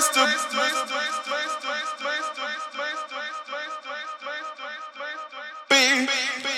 place to. Be.